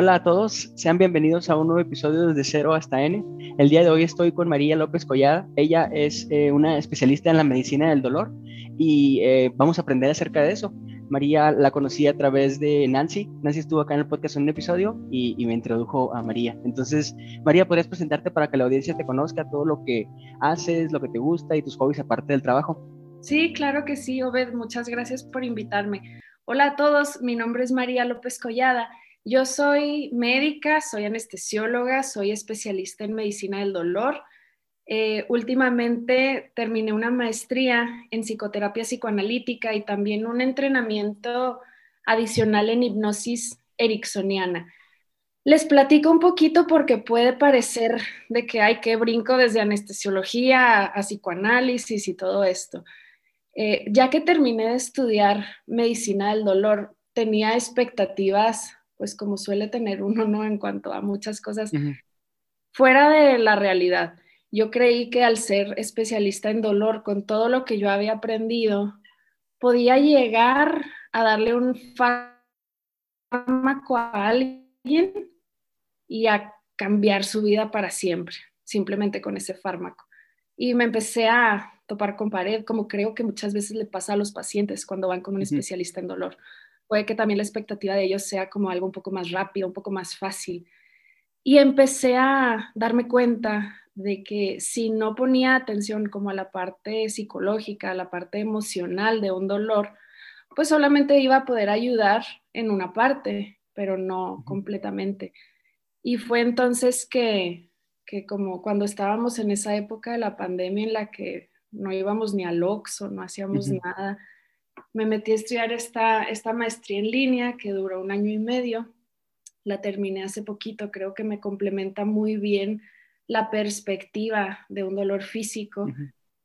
Hola a todos, sean bienvenidos a un nuevo episodio desde cero hasta N. El día de hoy estoy con María López Collada. Ella es eh, una especialista en la medicina del dolor y eh, vamos a aprender acerca de eso. María la conocí a través de Nancy. Nancy estuvo acá en el podcast en un episodio y, me introdujo a María. Entonces, María, ¿podrías presentarte para que la audiencia te conozca todo lo que haces, lo que te gusta y tus hobbies aparte del trabajo? Sí, claro que sí, Obed. Muchas gracias por invitarme. Hola a todos, mi nombre es María López Collada yo soy médica, soy anestesióloga, soy especialista en medicina del dolor. Eh, últimamente terminé una maestría en psicoterapia psicoanalítica y también un entrenamiento adicional en hipnosis ericksoniana. Les platico un poquito porque puede parecer de que hay que brinco desde anestesiología a, psicoanálisis y todo esto. Eh, ya que terminé de estudiar medicina del dolor, tenía expectativas pues como suele tener uno, ¿no? En cuanto a muchas cosas fuera de la realidad. Yo creí que al ser especialista en dolor, con todo lo que yo había aprendido, podía llegar a darle un fármaco a alguien y a cambiar su vida para siempre, simplemente con ese fármaco. Y me empecé a topar con pared, como creo que muchas veces le pasa a los pacientes cuando van con un especialista en dolor puede que también la expectativa de ellos sea como algo un poco más rápido, un poco más fácil. Y empecé a darme cuenta de que si no ponía atención como a la parte psicológica, a la parte emocional de un dolor, pues solamente iba a poder ayudar en una parte, pero no completamente. Y fue entonces que, que como cuando estábamos en esa época de la pandemia en la que no íbamos ni al Oxxo, no hacíamos nada, me metí a estudiar esta, esta maestría en línea que duró un año y medio. La terminé hace poquito, creo que me complementa muy bien la perspectiva de un dolor físico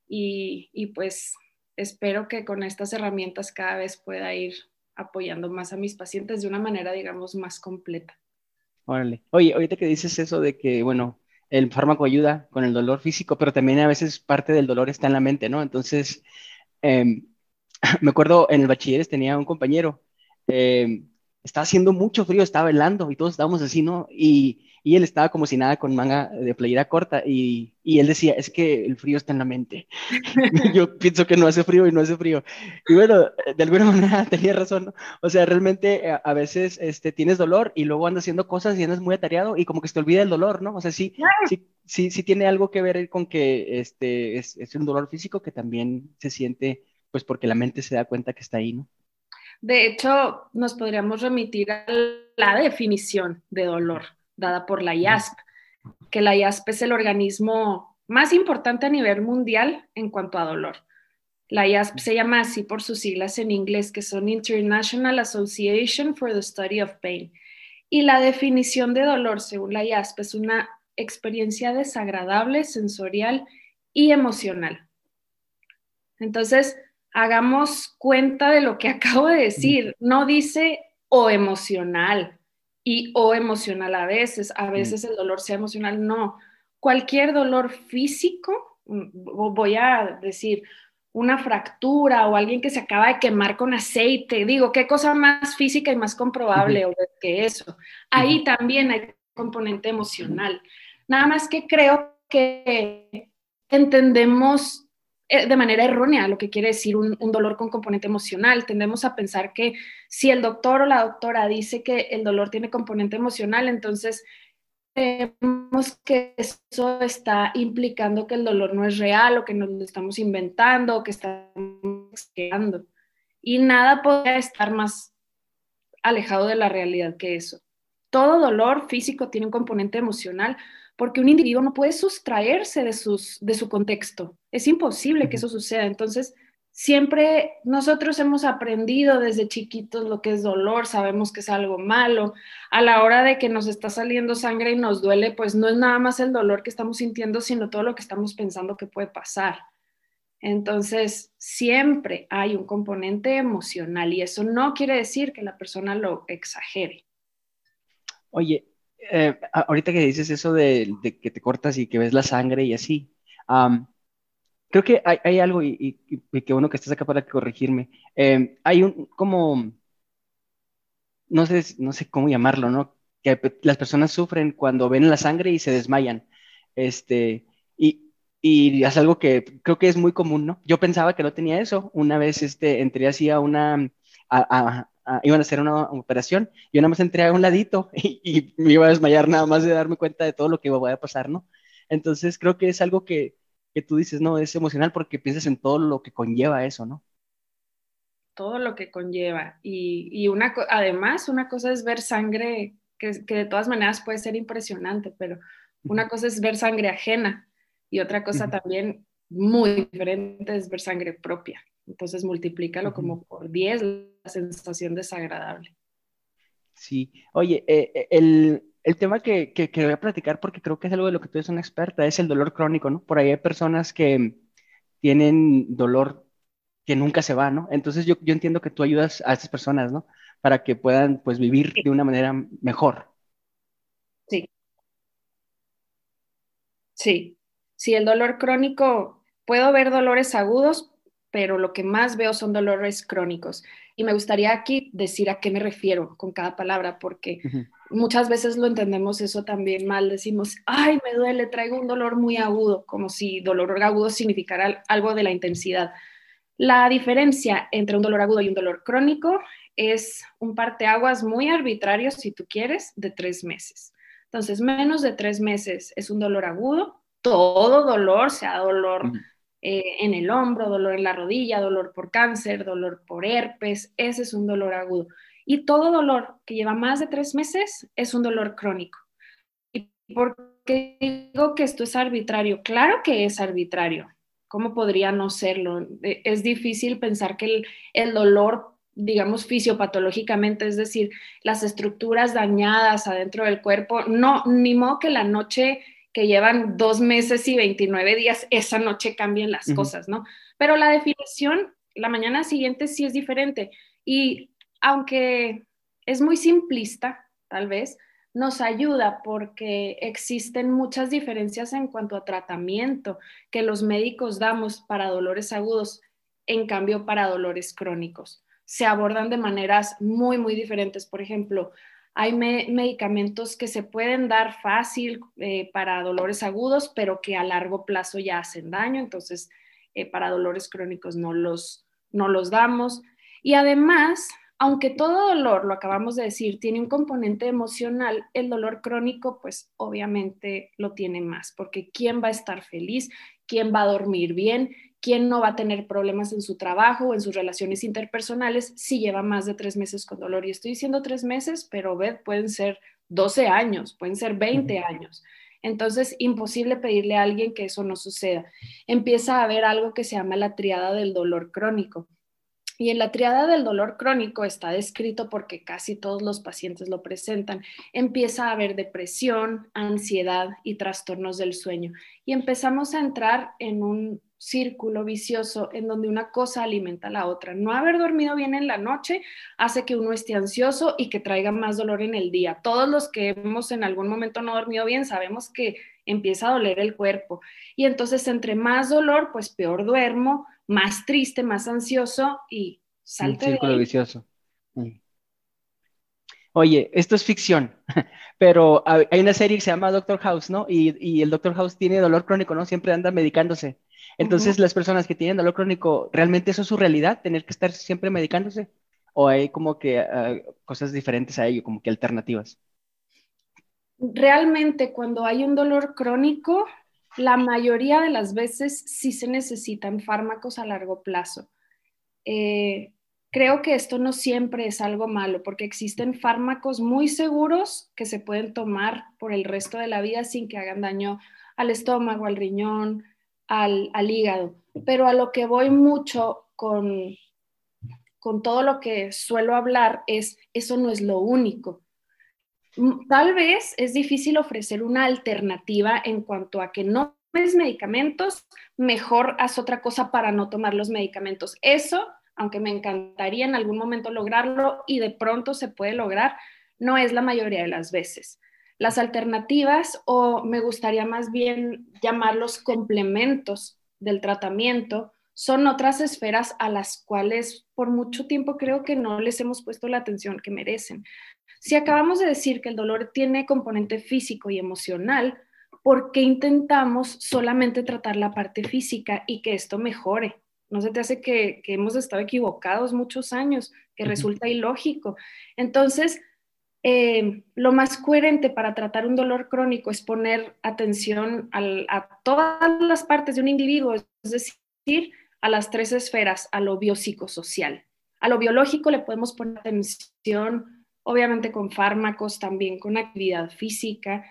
y, y, pues espero que con estas herramientas cada vez pueda ir apoyando más a mis pacientes de una manera, digamos, más completa. Órale. Oye, ahorita que dices eso de que, bueno, el fármaco ayuda con el dolor físico, pero también a veces parte del dolor está en la mente, ¿no? Entonces, eh, me acuerdo en el bachilleres tenía un compañero, eh, estaba haciendo mucho frío, estaba helando y todos estábamos así, ¿no? Y, y él estaba como si nada con manga de playera corta y, y, él decía, es que el frío está en la mente. Yo pienso que no hace frío y no hace frío. Y bueno, de alguna manera tenía razón, ¿no? O sea, realmente a, eh, a veces este, tienes dolor y luego andas haciendo cosas y andas muy atareado y como que se te olvida el dolor, ¿no? O sea, sí, sí, sí, sí tiene algo que ver con que este, es, es un dolor físico que también se siente pues porque la mente se da cuenta que está ahí, ¿no? De hecho, nos podríamos remitir a la definición de dolor dada por la IASP, que la IASP es el organismo más importante a nivel mundial en cuanto a dolor. La IASP se llama así por sus siglas en inglés, que son International Association for the Study of Pain. Y la definición de dolor, según la IASP, es una experiencia desagradable, sensorial y emocional. Entonces, hagamos cuenta de lo que acabo de decir. No dice o emocional y o emocional a veces, a veces el dolor sea emocional, no. Cualquier dolor físico, mm, voy a decir, una fractura o alguien que se acaba de quemar con aceite, digo, qué cosa más física y más comprobable que eso. Ahí también hay componente emocional. Nada más que creo que entendemos de manera errónea lo que quiere decir un, dolor con componente emocional. Tendemos a pensar que si el doctor o la doctora dice que el dolor tiene componente emocional, entonces creemos que eso está implicando que el dolor no es real o que nos lo estamos inventando o que estamos creando. Y nada puede estar más alejado de la realidad que eso. Todo dolor físico tiene un componente emocional porque un individuo no puede sustraerse de, sus, de su contexto. Es imposible que eso suceda. Entonces, siempre nosotros hemos aprendido desde chiquitos lo que es dolor, sabemos que es algo malo. A la hora de que nos está saliendo sangre y nos duele, pues no es nada más el dolor que estamos sintiendo, sino todo lo que estamos pensando que puede pasar. Entonces, siempre hay un componente emocional y eso no quiere decir que la persona lo exagere. Oye, eh, ahorita que dices eso de, que te cortas y que ves la sangre y así, creo que hay, algo y, que uno que estás acá para corregirme. Em, hay un como, no sé, no sé cómo llamarlo, ¿no? que las personas sufren cuando ven la sangre y se desmayan. Este, y, y es algo que creo que es muy común, ¿no? Yo pensaba que no tenía eso. Una vez este, entré así a una, a, iban a hacer una operación, yo nada más entré a un ladito y, me iba a desmayar nada más de darme cuenta de todo lo que iba a pasar, ¿no? Entonces creo que es algo que, que tú dices, ¿no? Es emocional porque piensas en todo lo que conlleva eso, ¿no? Todo lo que conlleva. Y, y una, además, una cosa es ver sangre, que, que, de todas maneras puede ser impresionante, pero una cosa es ver sangre ajena y otra cosa también muy diferente es ver sangre propia. Entonces multiplícalo como por 10 la sensación desagradable. Sí, oye, eh, eh, el, el, tema que, que, que, voy a platicar, porque creo que es algo de lo que tú eres una experta, es el dolor crónico, ¿no? Por ahí hay personas que tienen dolor que nunca se va, ¿no? Entonces yo, yo entiendo que tú ayudas a estas personas, ¿no? Para que puedan, pues, vivir de una manera mejor. Sí. Sí. Sí, el dolor crónico, puedo ver dolores agudos, pero lo que más veo son dolores crónicos. Y me gustaría aquí decir a qué me refiero con cada palabra, porque muchas veces lo entendemos eso también mal. Decimos, ay, me duele, traigo un dolor muy agudo, como si dolor agudo significara algo de la intensidad. La diferencia entre un dolor agudo y un dolor crónico es un parteaguas muy arbitrario, si tú quieres, de tres meses. Entonces, menos de tres meses es un dolor agudo, todo dolor, sea dolor eh, en el hombro, dolor en la rodilla, dolor por cáncer, dolor por herpes, ese es un dolor agudo. Y todo dolor que lleva más de tres meses es un dolor crónico. ¿Y por qué digo que esto es arbitrario? Claro que es arbitrario. ¿Cómo podría no serlo? E, es difícil pensar que el, el dolor digamos, fisiopatológicamente, es decir, las estructuras dañadas adentro del cuerpo, no, ni modo que la noche que llevan dos meses y 29 días, esa noche cambien las cosas, ¿no? Pero la definición, la mañana siguiente sí es diferente. Y aunque es muy simplista, tal vez, nos ayuda porque existen muchas diferencias en cuanto a tratamiento que los médicos damos para dolores agudos, en cambio para dolores crónicos. Se abordan de maneras muy, muy diferentes. Por ejemplo, hay medicamentos que se pueden dar fácil eh, para dolores agudos, pero que a largo plazo ya hacen daño, entonces eh, para dolores crónicos no los, no los damos. Y además, aunque todo dolor, lo acabamos de decir, tiene un componente emocional, el dolor crónico pues obviamente lo tiene más, porque ¿quién va a estar feliz? ¿Quién va a dormir bien? Quién no va a tener problemas en su trabajo o en sus relaciones interpersonales si lleva más de tres meses con dolor. Y estoy diciendo tres meses, pero ved, pueden ser 12 años, pueden ser 20 años. Entonces, imposible pedirle a alguien que eso no suceda. Empieza a haber algo que se llama la triada del dolor crónico. Y en la triada del dolor crónico está descrito porque casi todos los pacientes lo presentan. Empieza a haber depresión, ansiedad y trastornos del sueño. Y empezamos a entrar en un círculo vicioso en donde una cosa alimenta a la otra. No haber dormido bien en la noche hace que uno esté ansioso y que traiga más dolor en el día. Todos los que hemos en algún momento no dormido bien sabemos que empieza a doler el cuerpo. Y entonces entre más dolor, pues peor duermo, más triste, más ansioso y salte. Un círculo vicioso. Mm. Oye, esto es ficción, pero hay una serie que se llama Doctor House, ¿no? Y, y el Doctor House tiene dolor crónico, ¿no? Siempre anda medicándose. Entonces, las personas que tienen dolor crónico, ¿realmente eso es su realidad? ¿Tener que estar siempre medicándose? ¿O hay como que ah, cosas diferentes a ello, como que alternativas? Realmente, cuando hay un dolor crónico, la mayoría de las veces sí se necesitan fármacos a largo plazo. Eh, creo que esto no siempre es algo malo, porque existen fármacos muy seguros que se pueden tomar por el resto de la vida sin que hagan daño al estómago, al riñón, al, hígado. Pero a lo que voy mucho con, con todo lo que suelo hablar es, eso no es lo único. Mm, tal vez es difícil ofrecer una alternativa en cuanto a que no tomes medicamentos, mejor haz otra cosa para no tomar los medicamentos. Eso, aunque me encantaría en algún momento lograrlo y de pronto se puede lograr, no es la mayoría de las veces. Las alternativas, o me gustaría más bien llamarlos complementos del tratamiento, son otras esferas a las cuales por mucho tiempo creo que no les hemos puesto la atención que merecen. Si acabamos de decir que el dolor tiene componente físico y emocional, ¿por qué intentamos solamente tratar la parte física y que esto mejore? ¿No se te hace que, hemos estado equivocados muchos años, que resulta ilógico? Entonces, eh, lo más coherente para tratar un dolor crónico es poner atención a todas las partes de un individuo, es decir, a las tres esferas, a lo biopsicosocial. A lo biológico le podemos poner atención, obviamente con fármacos, también con actividad física,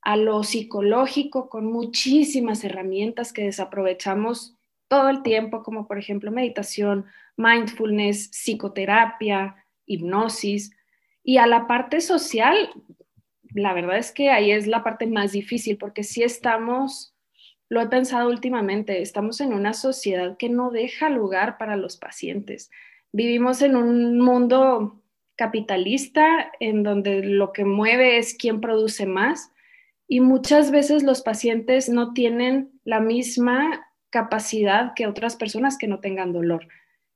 a lo psicológico con muchísimas herramientas que desaprovechamos todo el tiempo, como por ejemplo meditación, mindfulness, psicoterapia, hipnosis. Y a la parte social, la verdad es que ahí es la parte más difícil, porque si estamos, lo he pensado últimamente, estamos en una sociedad que no deja lugar para los pacientes. Vivimos en un mundo capitalista en donde lo que mueve es quién produce más y muchas veces los pacientes no tienen la misma capacidad que otras personas que no tengan dolor.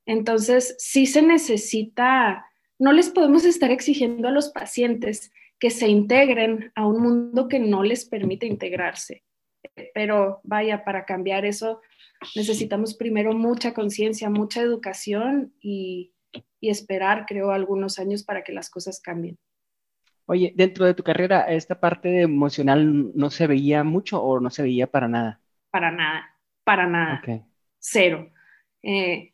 Entonces, sí se necesita, no les podemos estar exigiendo a los pacientes que se integren a un mundo que no les permite integrarse. Pero vaya, para cambiar eso necesitamos primero mucha conciencia, mucha educación y, y esperar, creo, algunos años para que las cosas cambien. Oye, dentro de tu carrera, ¿esta parte emocional no se veía mucho o no se veía para nada? Para nada, para nada. Cero. Eh,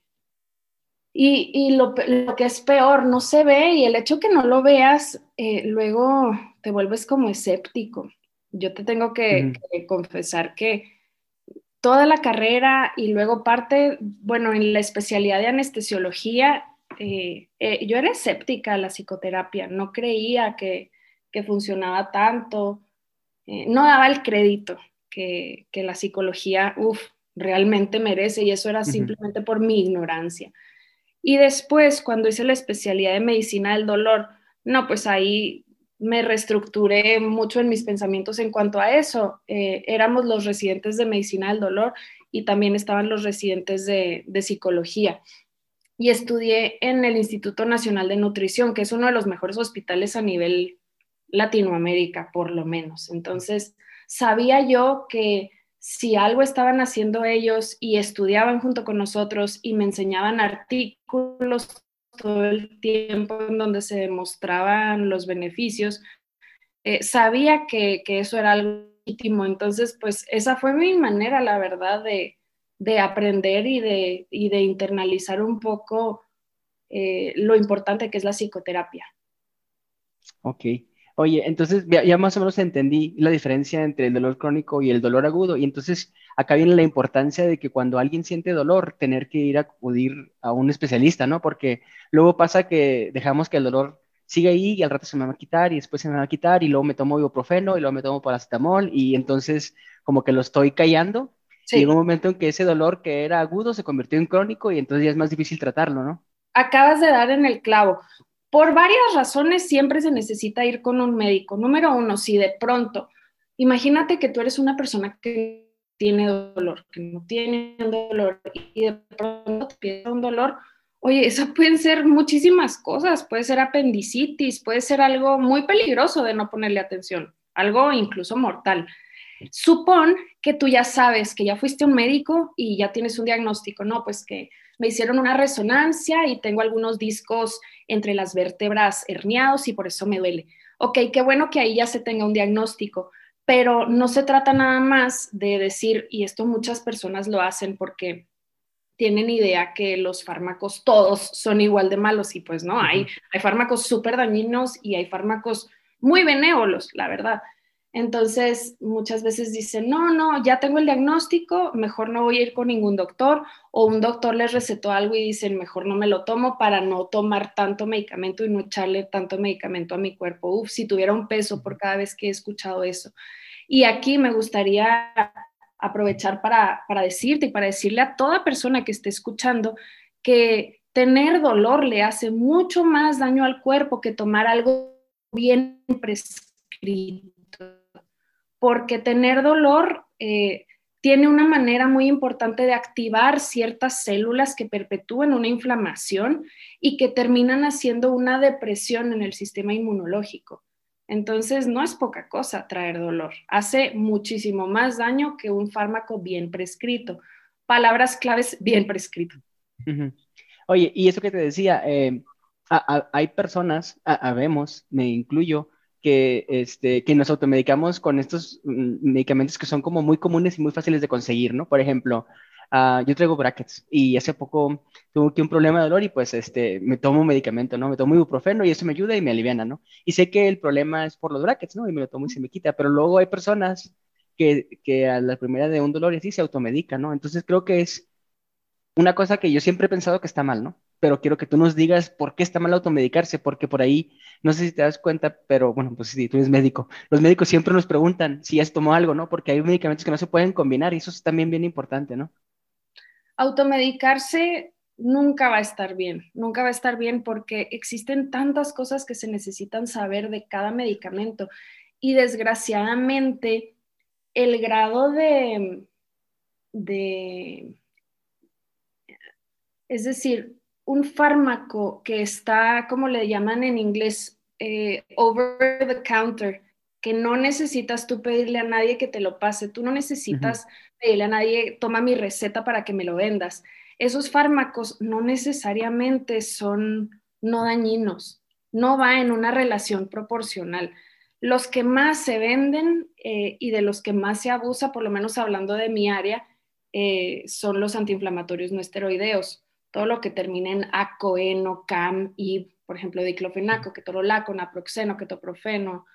y, lo, que es peor, no se ve y el hecho que no lo veas, eh, luego te vuelves como escéptico. Yo te tengo que, confesar que toda la carrera y luego parte, bueno, en la especialidad de anestesiología, eh, eh, yo era escéptica a la psicoterapia, no creía que, funcionaba tanto, eh, no daba el crédito que, la psicología, uff, realmente merece y eso era simplemente por mi ignorancia. Y después, cuando hice la especialidad de medicina del dolor, no, pues ahí me reestructuré mucho en mis pensamientos en cuanto a eso. éramos los residentes de medicina del dolor y también estaban los residentes de, de psicología y estudié en el Instituto Nacional de Nutrición, que es uno de los mejores hospitales a nivel Latinoamérica, por lo menos. Entonces, sabía yo que si algo estaban haciendo ellos y estudiaban junto con nosotros y me enseñaban artículos todo el tiempo en donde se demostraban los beneficios, eh, sabía que, que eso era algo legítimo. Entonces, pues esa fue mi manera, la verdad, de, de aprender y de, de internalizar un poco eh, lo importante que es la psicoterapia. Ok. Oye, entonces ya, más o menos entendí la diferencia entre el dolor crónico y el dolor agudo. Y entonces acá viene la importancia de que cuando alguien siente dolor, tener que ir a acudir a un especialista, ¿no? Porque luego pasa que dejamos que el dolor siga ahí y al rato se me va a quitar y después se me va a quitar y luego me tomo ibuprofeno y luego me tomo paracetamol y entonces como que lo estoy callando Llegó un momento en que ese dolor que era agudo se convirtió en crónico y entonces ya es más difícil tratarlo, ¿no? Acabas de dar en el clavo. Por varias razones siempre se necesita ir con un médico. Número uno, si de pronto, imagínate que tú eres una persona que tiene dolor, que no tiene dolor y de pronto te pide un dolor, oye, eso pueden ser muchísimas cosas, puede ser apendicitis, puede ser algo muy peligroso de no ponerle atención, algo incluso mortal. Supón que tú ya sabes que ya fuiste un médico y ya tienes un diagnóstico, no, pues que me hicieron una resonancia y tengo algunos discos entre las vértebras herniados y por eso me duele. Ok, qué bueno que ahí ya se tenga un diagnóstico, pero no se trata nada más de decir, y esto muchas personas lo hacen porque tienen idea que los fármacos todos son igual de malos y pues no, hay, hay fármacos súper dañinos y hay fármacos muy benévolos, la verdad. Entonces, muchas veces dicen, no, no, ya tengo el diagnóstico, mejor no voy a ir con ningún doctor, o un doctor les recetó algo y dicen, mejor no me lo tomo para no tomar tanto medicamento y no echarle tanto medicamento a mi cuerpo. Uf, si tuviera un peso por cada vez que he escuchado eso. Y aquí me gustaría aprovechar para, para decirte y para decirle a toda persona que esté escuchando que tener dolor le hace mucho más daño al cuerpo que tomar algo bien prescrito porque tener dolor, eh, tiene una manera muy importante de activar ciertas células que perpetúan una inflamación y que terminan haciendo una depresión en el sistema inmunológico. Entonces, no es poca cosa traer dolor. Hace muchísimo más daño que un fármaco bien prescrito. Palabras claves, bien prescrito. Oye, y eso que te decía, eh, hay personas, habemos, me incluyo, que, este, que nos automedicamos con estos mm, medicamentos que son como muy comunes y muy fáciles de conseguir, ¿no? Por ejemplo, uh, yo traigo brackets y hace poco tuve un problema de dolor y pues este, me tomo un medicamento, ¿no? Me tomo ibuprofeno y eso me ayuda y me aliviana, ¿no? Y sé que el problema es por los brackets, ¿no? Y me lo tomo y se me quita, pero luego hay personas que, que a la primera de un dolor y así se automedican, ¿no? Entonces creo que es una cosa que yo siempre he pensado que está mal, ¿no? Pero quiero que tú nos digas por qué está mal automedicarse, porque por ahí, no sé si te das cuenta, pero bueno, pues si tú eres médico, los médicos siempre nos preguntan si se tomó algo, ¿no? Porque hay medicamentos que no se pueden combinar y eso es también bien importante, ¿no? Automedicarse nunca va a estar bien, nunca va a estar bien porque existen tantas cosas que se necesitan saber de cada medicamento y desgraciadamente el grado de, de es decir, un fármaco que está, como le llaman en inglés, eh, over the counter, que no necesitas tú pedirle a nadie que te lo pase, tú no necesitas pedirle a nadie, toma mi receta para que me lo vendas. Esos fármacos no necesariamente son no dañinos, no va en una relación proporcional. Los que más se venden eh, y de los que más se abusa, por lo menos hablando de mi área, eh, son los antiinflamatorios no esteroideos todo lo que termine en ACO, ENO, CAM, y, por ejemplo, diclofenaco, ketorolaco, naproxeno, ketoprofeno,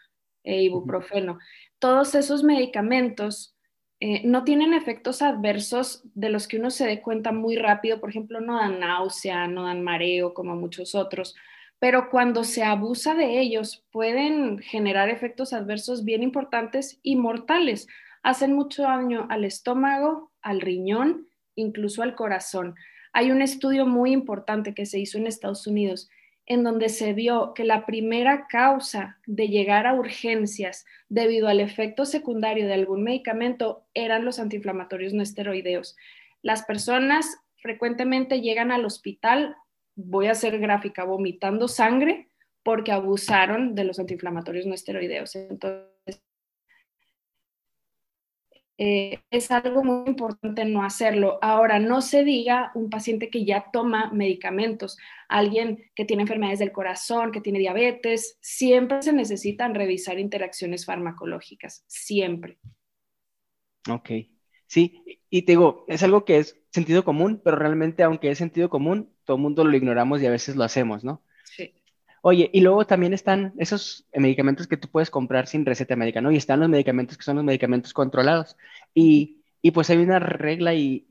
e ibuprofeno. Todos esos medicamentos eh, no tienen efectos adversos de los que uno se dé cuenta muy rápido. Por ejemplo, no dan náusea, no dan mareo, como muchos otros. Pero cuando se abusa de ellos, pueden generar efectos adversos bien importantes y mortales. Hacen mucho daño al estómago, al riñón, incluso al corazón. Hay un estudio muy importante que se hizo en Estados Unidos en donde se vio que la primera causa de llegar a urgencias debido al efecto secundario de algún medicamento eran los antiinflamatorios no esteroideos. Las personas frecuentemente llegan al hospital, voy a ser gráfica, vomitando sangre porque abusaron de los antiinflamatorios no esteroideos. Entonces, eh, es algo muy importante no hacerlo. Ahora, no se diga un paciente que ya toma medicamentos, alguien que tiene enfermedades del corazón, que tiene diabetes, siempre se necesitan revisar interacciones farmacológicas, siempre. Ok, sí, y te digo, es algo que es sentido común, pero realmente aunque es sentido común, todo el mundo lo ignoramos y a veces lo hacemos, ¿no? Oye, y luego también están esos medicamentos que tú puedes comprar sin receta médica, ¿no? Y están los medicamentos que son los medicamentos controlados. Y, y pues hay una regla y,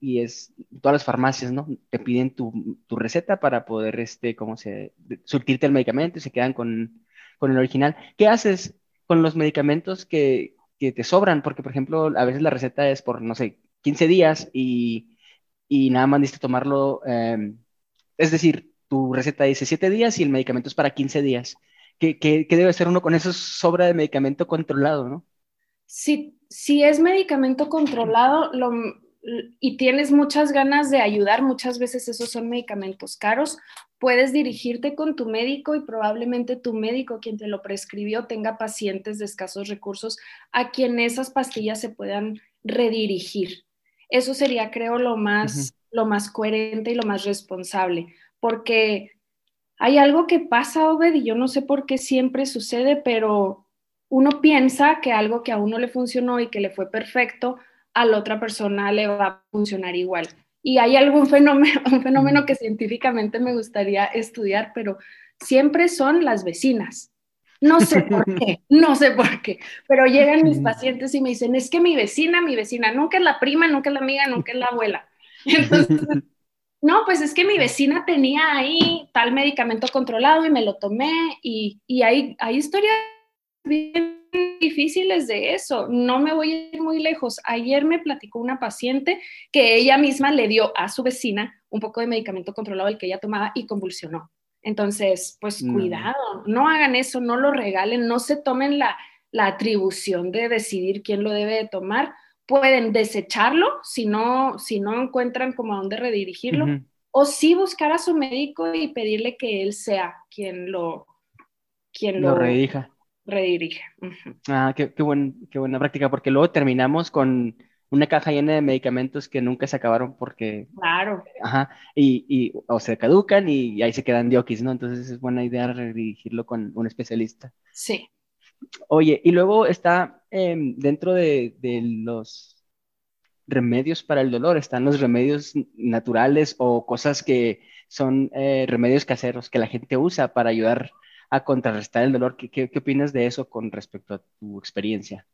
y, es, todas las farmacias, ¿no? Te piden tu, tu, receta para poder, este, ¿cómo se, surtirte el medicamento y se quedan con, con el original. ¿Qué haces con los medicamentos que, que, te sobran? Porque, por ejemplo, a veces la receta es por, no sé, 15 días y, y nada más necesitas tomarlo, eh, es decir, tu receta dice 7 días y el medicamento es para 15 días. ¿Qué, qué, debe hacer uno con esa sobra de medicamento controlado, no? Si, si es medicamento controlado lo, y tienes muchas ganas de ayudar, muchas veces esos son medicamentos caros, puedes dirigirte con tu médico y probablemente tu médico, quien te lo prescribió, tenga pacientes de escasos recursos a quien esas pastillas se puedan redirigir. Eso sería, creo, lo más, lo más coherente y lo más responsable porque hay algo que pasa, Obed, y yo no sé por qué siempre sucede, pero uno piensa que algo que a uno le funcionó y que le fue perfecto, a la otra persona le va a funcionar igual. Y hay algún fenómeno, un fenómeno que científicamente me gustaría estudiar, pero siempre son las vecinas. No sé por qué, no sé por qué, pero llegan mis pacientes y me dicen, es que mi vecina, mi vecina, nunca es la prima, nunca es la amiga, nunca es la abuela. Entonces, no, pues es que mi vecina tenía ahí tal medicamento controlado y me lo tomé y, hay, hay historias bien difíciles de eso. No me voy a ir muy lejos. Ayer me platicó una paciente que ella misma le dio a su vecina un poco de medicamento controlado el que ella tomaba y convulsionó. Entonces, pues cuidado, no hagan eso, no lo regalen, no se tomen la, la atribución de decidir quién lo debe de tomar, pueden desecharlo si no, si no encuentran como a dónde redirigirlo, o sí buscar a su médico y pedirle que él sea quien lo, quien lo, redirija. Redirige. Ah, qué, qué, buen, qué buena práctica, porque luego terminamos con una caja llena de medicamentos que nunca se acabaron porque... Claro. Ajá, y, y o se caducan y, ahí se quedan diokis, ¿no? Entonces es buena idea redirigirlo con un especialista. Sí. Oye, y luego está em, dentro de, los remedios para el dolor, están los remedios naturales o cosas que son eh, remedios caseros que la gente usa para ayudar a contrarrestar el dolor. ¿Qué, opinas de eso con respecto a tu experiencia?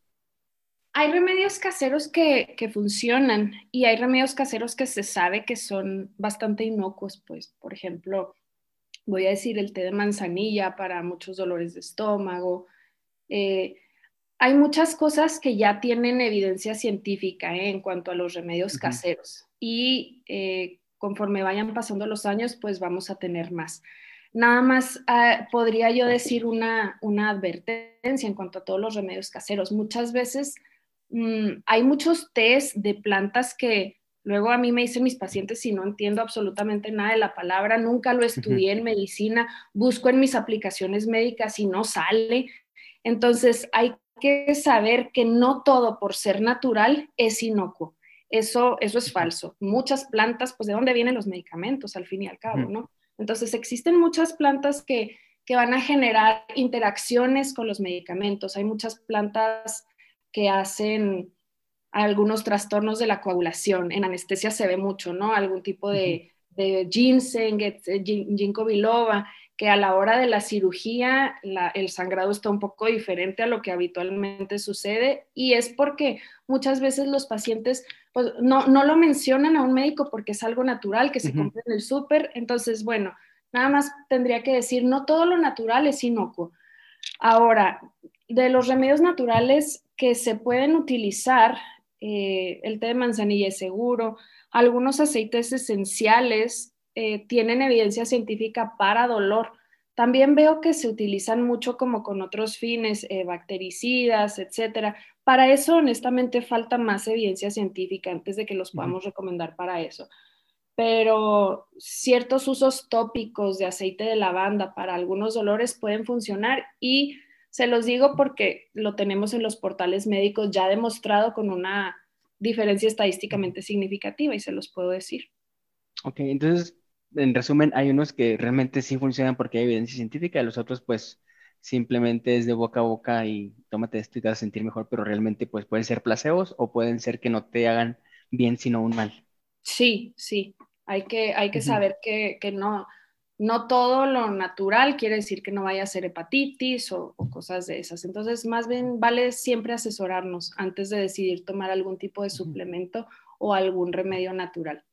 Hay remedios caseros que, que, funcionan y hay remedios caseros que se sabe que son bastante inocuos, pues, por ejemplo, voy a decir el té de manzanilla para muchos dolores de estómago. Eh, hay muchas cosas que ya tienen evidencia científica ¿eh? en cuanto a los remedios caseros y eh, conforme vayan pasando los años, pues vamos a tener más. Nada más ah, podría yo decir una, una advertencia en cuanto a todos los remedios caseros. Muchas veces Mm, hay muchos test de plantas que luego a mí me dicen mis pacientes si no entiendo absolutamente nada de la palabra, nunca lo estudié en medicina, busco en mis aplicaciones médicas y no sale. Entonces hay que saber que no todo por ser natural es inocuo. Eso, eso es falso. Muchas plantas, pues de dónde vienen los medicamentos al fin y al cabo, ¿no? Entonces existen muchas plantas que, que van a generar interacciones con los medicamentos. Hay muchas plantas que hacen algunos trastornos de la coagulación. En anestesia se ve mucho, ¿no? Algún tipo de, de ginseng, ginkgo biloba, que a la hora de la cirugía el sangrado está un poco diferente a lo que habitualmente sucede y es porque muchas veces los pacientes pues, no, no, lo mencionan a un médico porque es algo natural que se compra en el súper. Entonces, bueno, nada más tendría que decir, no todo lo natural es inocuo. Ahora, de los remedios naturales que se pueden utilizar, eh, el té de manzanilla es seguro, algunos aceites esenciales eh, tienen evidencia científica para dolor. También veo que se utilizan mucho como con otros fines, eh, bactericidas, etcétera. Para eso, honestamente, falta más evidencia científica antes de que los podamos recomendar para eso. Pero ciertos usos tópicos de aceite de lavanda para algunos dolores pueden funcionar y se los digo porque lo tenemos en los portales médicos ya demostrado con una diferencia estadísticamente significativa y se los puedo decir. Ok, entonces, en resumen, hay unos que realmente sí funcionan porque hay evidencia científica y los otros pues simplemente es de boca a boca y tómate esto y te vas a sentir mejor, pero realmente pues pueden ser placebos o pueden ser que no te hagan bien sino un mal. Sí, sí, hay que, hay que saber que, que no, no todo lo natural quiere decir que no vaya a ser hepatitis o, cosas de esas. Entonces, más bien vale siempre asesorarnos antes de decidir tomar algún tipo de suplemento o algún remedio natural.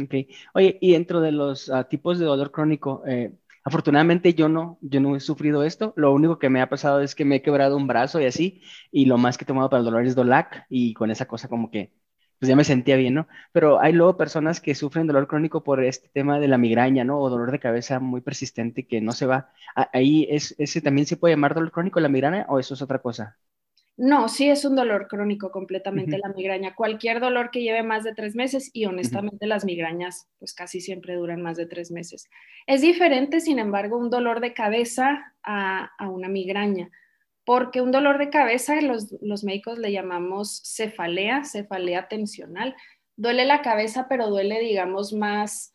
Ok. Oye, y dentro de los ah, tipos de dolor crónico, eh, afortunadamente yo no, yo no he sufrido esto. Lo único que me ha pasado es que me he quebrado un brazo y así, y lo más que he tomado para el dolor es Dolac, y con esa cosa como que pues ya me sentía bien, ¿no? Pero hay luego personas que sufren dolor crónico por este tema de la migraña, ¿no? O dolor de cabeza muy persistente que no se va. Ahí es, ese también se puede llamar dolor crónico la migraña o eso es otra cosa. No, sí es un dolor crónico completamente la migraña. Cualquier dolor que lleve más de tres meses y honestamente las migrañas pues casi siempre duran más de tres meses. Es diferente, sin embargo, un dolor de cabeza a, a una migraña porque un dolor de cabeza los, los médicos le llamamos cefalea, cefalea tensional. Duele la cabeza, pero duele, digamos, más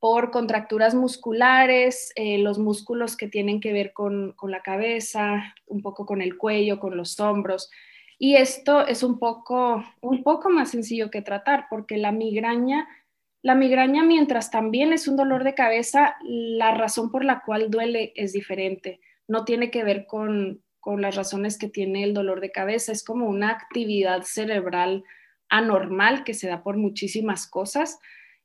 por contracturas musculares, eh, los músculos que tienen que ver con, con, la cabeza, un poco con el cuello, con los hombros. Y esto es un poco, un poco más sencillo que tratar, porque la migraña, la migraña, mientras también es un dolor de cabeza, la razón por la cual duele es diferente. No tiene que ver con, con las razones que tiene el dolor de cabeza. Es como una actividad cerebral anormal que se da por muchísimas cosas,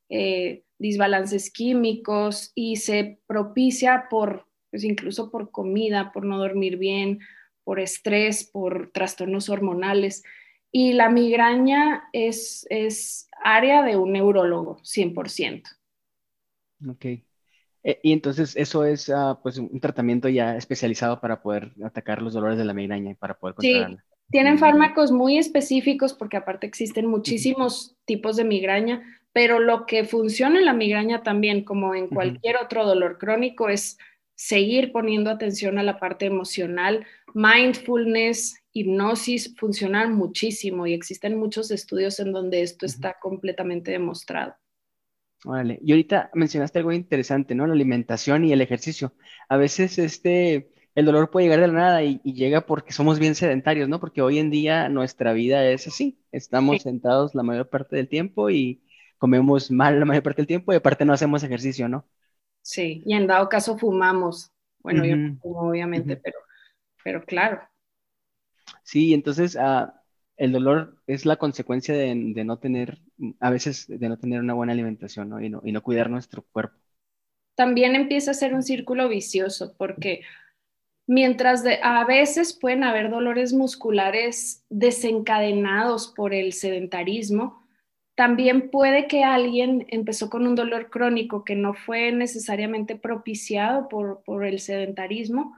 eh, desbalances químicos y se propicia por, pues incluso por comida, por no dormir bien, por estrés, por trastornos hormonales. Y la migraña es, es área de un neurólogo, 100%. Ok. Eh, y entonces eso es ah, pues un tratamiento ya especializado para poder atacar los dolores de la migraña y para poder controlarla. Tienen fármacos muy específicos porque aparte existen muchísimos tipos de migraña, pero lo que funciona en la migraña también, como en cualquier otro dolor crónico, es seguir poniendo atención a la parte emocional, mindfulness, hipnosis funcionan muchísimo y existen muchos estudios en donde esto está completamente demostrado. Vale. Y ahorita mencionaste algo interesante, ¿no? La alimentación y el ejercicio. A veces este, el dolor puede llegar de la nada y, llega porque somos bien sedentarios, ¿no? Porque hoy en día nuestra vida es así. Estamos sentados la mayor parte del tiempo y comemos mal la mayor parte del tiempo y aparte no hacemos ejercicio, ¿no? Sí, y en dado caso fumamos. Bueno, yo fumo, obviamente, pero, pero claro. Sí, entonces ah, el dolor es la consecuencia de, no tener, a veces, de no tener una buena alimentación ¿no? Y, no, y no cuidar nuestro cuerpo. También empieza a ser un círculo vicioso porque mientras de, a veces pueden haber dolores musculares desencadenados por el sedentarismo, también puede que alguien empezó con un dolor crónico que no fue necesariamente propiciado por, por el sedentarismo,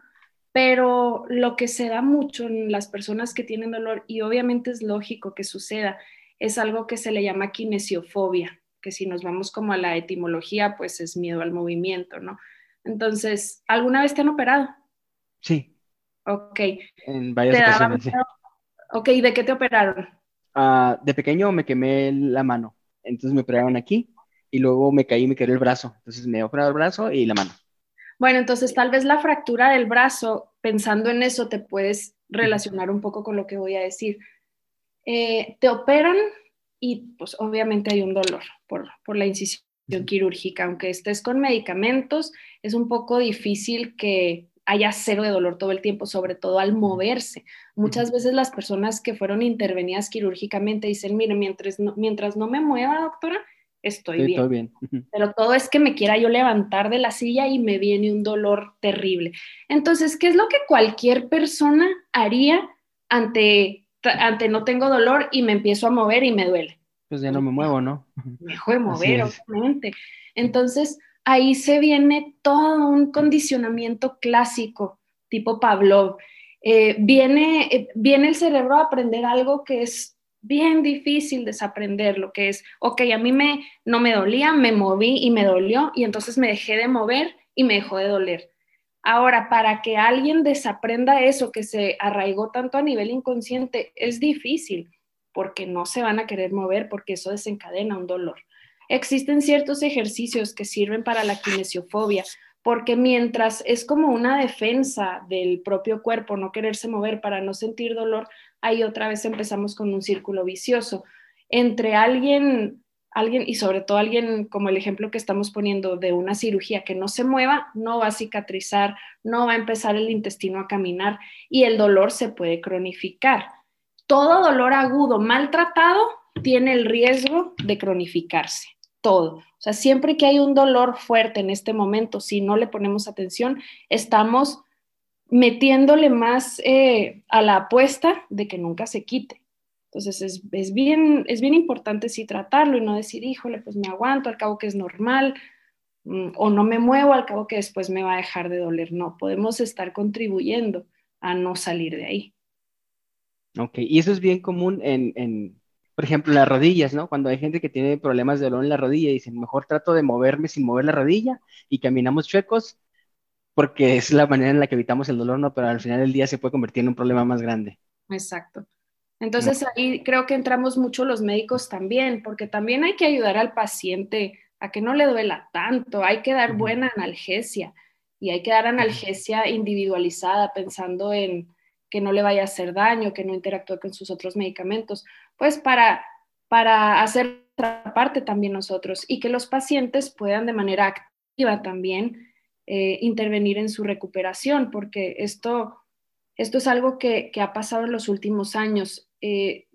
pero lo que se da mucho en las personas que tienen dolor, y obviamente es lógico que suceda, es algo que se le llama kinesiofobia, que si nos vamos como a la etimología, pues es miedo al movimiento, ¿no? Entonces, ¿alguna vez te han operado? Sí. Ok. En varias ocasiones, sí. Ok, ¿de qué te operaron? Ah, de pequeño me quemé la mano, entonces me operaron aquí y luego me caí y me quedó el brazo, entonces me operaron el brazo y la mano. Bueno, entonces tal vez la fractura del brazo, pensando en eso, te puedes relacionar un poco con lo que voy a decir. Eh, te operan y pues obviamente hay un dolor por, por la incisión quirúrgica, aunque estés con medicamentos, es un poco difícil que haya cero de dolor todo el tiempo, sobre todo al moverse. Muchas veces las personas que fueron intervenidas quirúrgicamente dicen, mire, mientras no, mientras no me mueva, doctora, estoy bien. bien. Pero todo es que me quiera yo levantar de la silla y me viene un dolor terrible. Entonces, ¿qué es lo que cualquier persona haría ante, ante no tengo dolor y me empiezo a mover y me duele? Pues ya no me muevo, ¿no? Me dejo de mover, obviamente. Entonces, ahí se viene todo un condicionamiento clásico, tipo Pavlov. Eh, viene, eh, viene el cerebro a aprender algo que es bien difícil desaprender lo que es, ok, a mí me, no me dolía, me moví y me dolió y entonces me dejé de mover y me dejó de doler. Ahora, para que alguien desaprenda eso que se arraigó tanto a nivel inconsciente, es difícil porque no se van a querer mover porque eso desencadena un dolor. Existen ciertos ejercicios que sirven para la kinesiofobia, porque mientras es como una defensa del propio cuerpo no quererse mover para no sentir dolor, ahí otra vez empezamos con un círculo vicioso entre alguien, alguien y sobre todo alguien como el ejemplo que estamos poniendo de una cirugía que no se mueva, no va a cicatrizar, no va a empezar el intestino a caminar y el dolor se puede cronificar. Todo dolor agudo maltratado tiene el riesgo de cronificarse todo. O sea, siempre que hay un dolor fuerte en este momento, si no le ponemos atención, estamos metiéndole más eh, a la apuesta de que nunca se quite. Entonces es, bien, es bien importante sí tratarlo y no decir, híjole, pues me aguanto, al cabo que es normal, mm, o no me muevo, al cabo que después me va a dejar de doler. No, podemos estar contribuyendo a no salir de ahí. Ok, y eso es bien común en, por ejemplo, las rodillas, ¿no? Cuando hay gente que tiene problemas de dolor en la rodilla y dicen, mejor trato de moverme sin mover la rodilla y caminamos chuecos porque es la manera en la que evitamos el dolor, ¿no? Pero al final del día se puede convertir en un problema más grande. Exacto. Entonces ahí creo que entramos mucho los médicos también, porque también hay que ayudar al paciente a que no le duela tanto, hay que dar buena analgesia y hay que dar analgesia individualizada pensando en que no le vaya a hacer daño, que no interactúe con sus otros medicamentos, pues para, para hacer otra parte también nosotros y que los pacientes puedan de manera activa también eh, intervenir en su recuperación, porque esto, esto es algo que, ha pasado en los últimos años. Eh,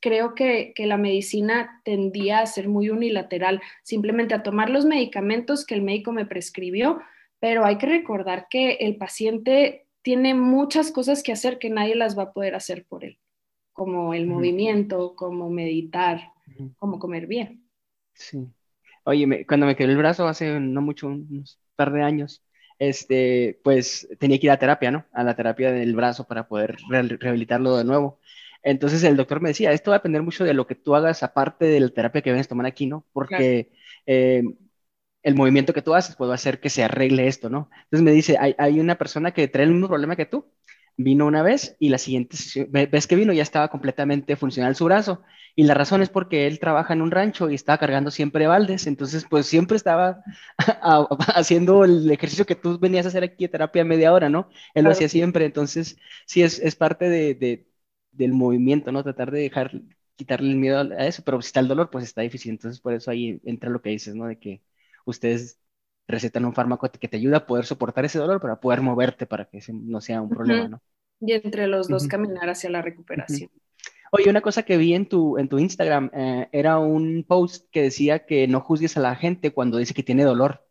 creo que, que, la medicina tendía a ser muy unilateral, simplemente a tomar los medicamentos que el médico me prescribió, pero hay que recordar que el paciente tiene muchas cosas que hacer que nadie las va a poder hacer por él como el movimiento, como meditar, como comer bien. Sí. Oye, cuando me quedó el brazo hace no mucho, unos par de años, este, pues tenía que ir a terapia, ¿no? A la terapia del brazo para poder rehabilitarlo de nuevo. Entonces el doctor me decía, esto va a depender mucho de lo que tú hagas aparte de la terapia que vienes a tomar aquí, ¿no? Porque eh, el movimiento que tú haces puede hacer que se arregle esto, ¿no? Entonces me dice, hay, hay una persona que trae el mismo problema que tú, vino una vez y la siguiente vez que vino ya estaba completamente funcional su brazo. Y la razón es porque él trabaja en un rancho y estaba cargando siempre baldes, entonces pues siempre estaba haciendo el ejercicio que tú venías a hacer aquí de terapia media hora, ¿no? Él lo hacía siempre, entonces sí es, es parte de, de, del movimiento, ¿no? Tratar de dejar, quitarle el miedo a eso, pero si está el dolor, pues está difícil, entonces por eso ahí entra lo que dices, ¿no? De que ustedes recetan un fármaco que te ayuda a poder soportar ese dolor para poder moverte para que no sea un problema, ¿no? Y entre los dos caminar hacia la recuperación. Oye, una cosa que vi en tu, en tu Instagram eh, era un post que decía que no juzgues a la gente cuando dice que tiene dolor.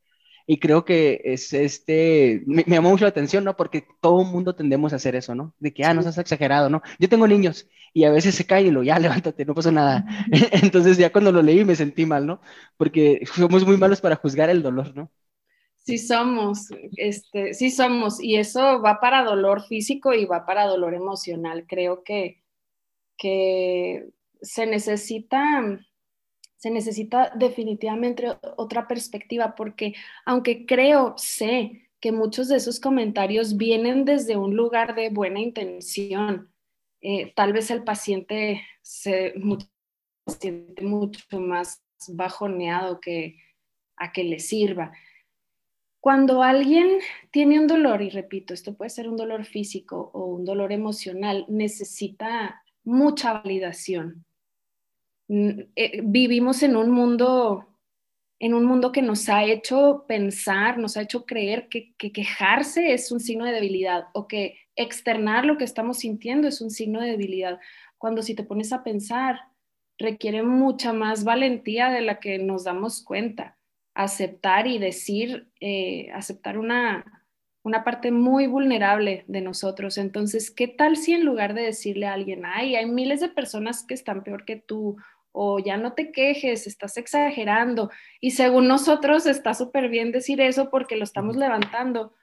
Y creo que es este, me, llamó mucho la atención, ¿no? Porque todo el mundo tendemos a hacer eso, ¿no? De que, ah, no seas exagerado, ¿no? Yo tengo niños y a veces se caen y lo, ya, levántate, no pasa nada. Entonces ya cuando lo leí me sentí mal, ¿no? Porque somos muy malos para juzgar el dolor, ¿no? Sí somos, este, sí somos, y eso va para dolor físico y va para dolor emocional. Creo que, que se necesita, se necesita definitivamente otra perspectiva, porque aunque creo, sé que muchos de esos comentarios vienen desde un lugar de buena intención, eh, tal vez el paciente se siente mucho más bajoneado que a que le sirva. Cuando alguien tiene un dolor, y repito, esto puede ser un dolor físico o un dolor emocional, necesita mucha validación. Mm, eh, vivimos en un mundo en un mundo que nos ha hecho pensar, nos ha hecho creer que, que, quejarse es un signo de debilidad o que externar lo que estamos sintiendo es un signo de debilidad. Cuando si te pones a pensar, requiere mucha más valentía de la que nos damos cuenta aceptar y decir, eh, aceptar una, una parte muy vulnerable de nosotros. Entonces, ¿qué tal si en lugar de decirle a alguien, ay, hay miles de personas que están peor que tú, o ya no te quejes, estás exagerando, y según nosotros está súper bien decir eso porque lo estamos levantando.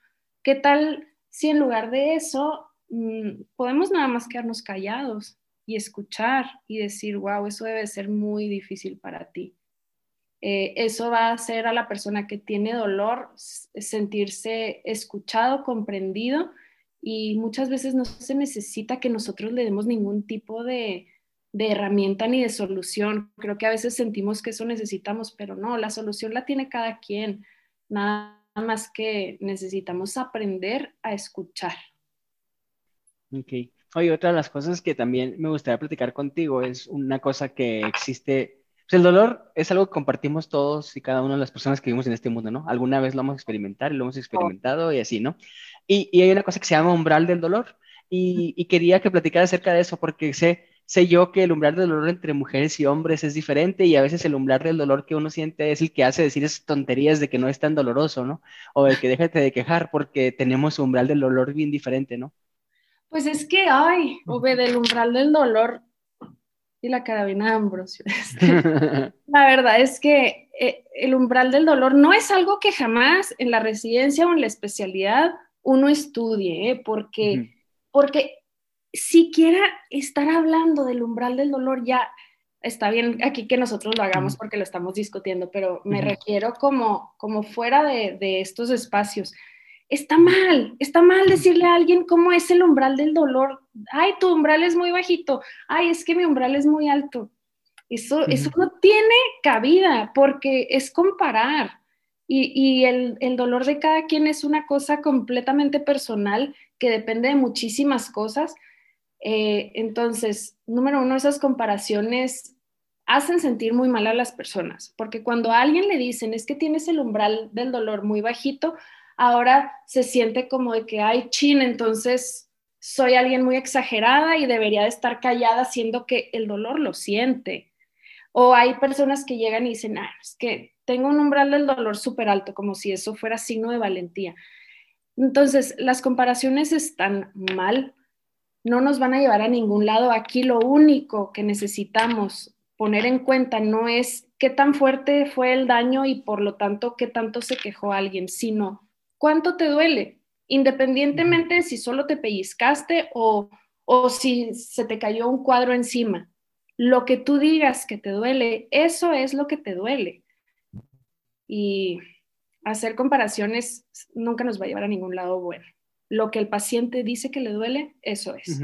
¿Qué tal si en lugar de eso mm, podemos nada más quedarnos callados y escuchar y decir, wow, eso debe ser muy difícil para ti? Eh, eso va a hacer a la persona que tiene dolor sentirse escuchado, comprendido y muchas veces no se necesita que nosotros le demos ningún tipo de, de herramienta ni de solución. Creo que a veces sentimos que eso necesitamos, pero no, la solución la tiene cada quien. Nada más que necesitamos aprender a escuchar. Ok. Oye, otra de las cosas que también me gustaría platicar contigo es una cosa que existe el dolor es algo que compartimos todos y cada una de las personas que vivimos en este mundo, ¿no? Alguna vez lo vamos a experimentar y lo hemos experimentado y así, ¿no? Y, hay una cosa que se llama umbral del dolor y, quería que platicara acerca de eso porque sé, sé yo que el umbral del dolor entre mujeres y hombres es diferente y a veces el umbral del dolor que uno siente es el que hace decir esas tonterías de que no es tan doloroso, ¿no? O el que déjate de quejar porque tenemos umbral del dolor bien diferente, ¿no? Pues es que, ay, Ove, del umbral del dolor, y la carabina de Ambrosio. la verdad es que eh, el umbral del dolor no es algo que jamás en la residencia o en la especialidad uno estudie, ¿eh? porque, porque siquiera estar hablando del umbral del dolor ya está bien aquí que nosotros lo hagamos porque lo estamos discutiendo, pero me refiero como, como fuera de, de estos espacios está mal, está mal decirle a alguien cómo es el umbral del dolor. Ay, tu umbral es muy bajito. Ay, es que mi umbral es muy alto. Eso, eso no tiene cabida porque es comparar. Y, el, dolor de cada quien es una cosa completamente personal que depende de muchísimas cosas. Eh, entonces, número uno, esas comparaciones hacen sentir muy mal a las personas, porque cuando a alguien le dicen es que tienes el umbral del dolor muy bajito, ahora se siente como de que hay chin, entonces soy alguien muy exagerada y debería de estar callada siendo que el dolor lo siente. O hay personas que llegan y dicen, ah, es que tengo un umbral del dolor súper alto, como si eso fuera signo de valentía. Entonces, las comparaciones están mal, no nos van a llevar a ningún lado. Aquí lo único que necesitamos poner en cuenta no es qué tan fuerte fue el daño y por lo tanto qué tanto se quejó alguien, sino ¿cuánto te duele? Independientemente de si solo te pellizcaste o, o si se te cayó un cuadro encima. Lo que tú digas que te duele, eso es lo que te duele. Y hacer comparaciones nunca nos va a llevar a ningún lado bueno. Lo que el paciente dice que le duele, eso es.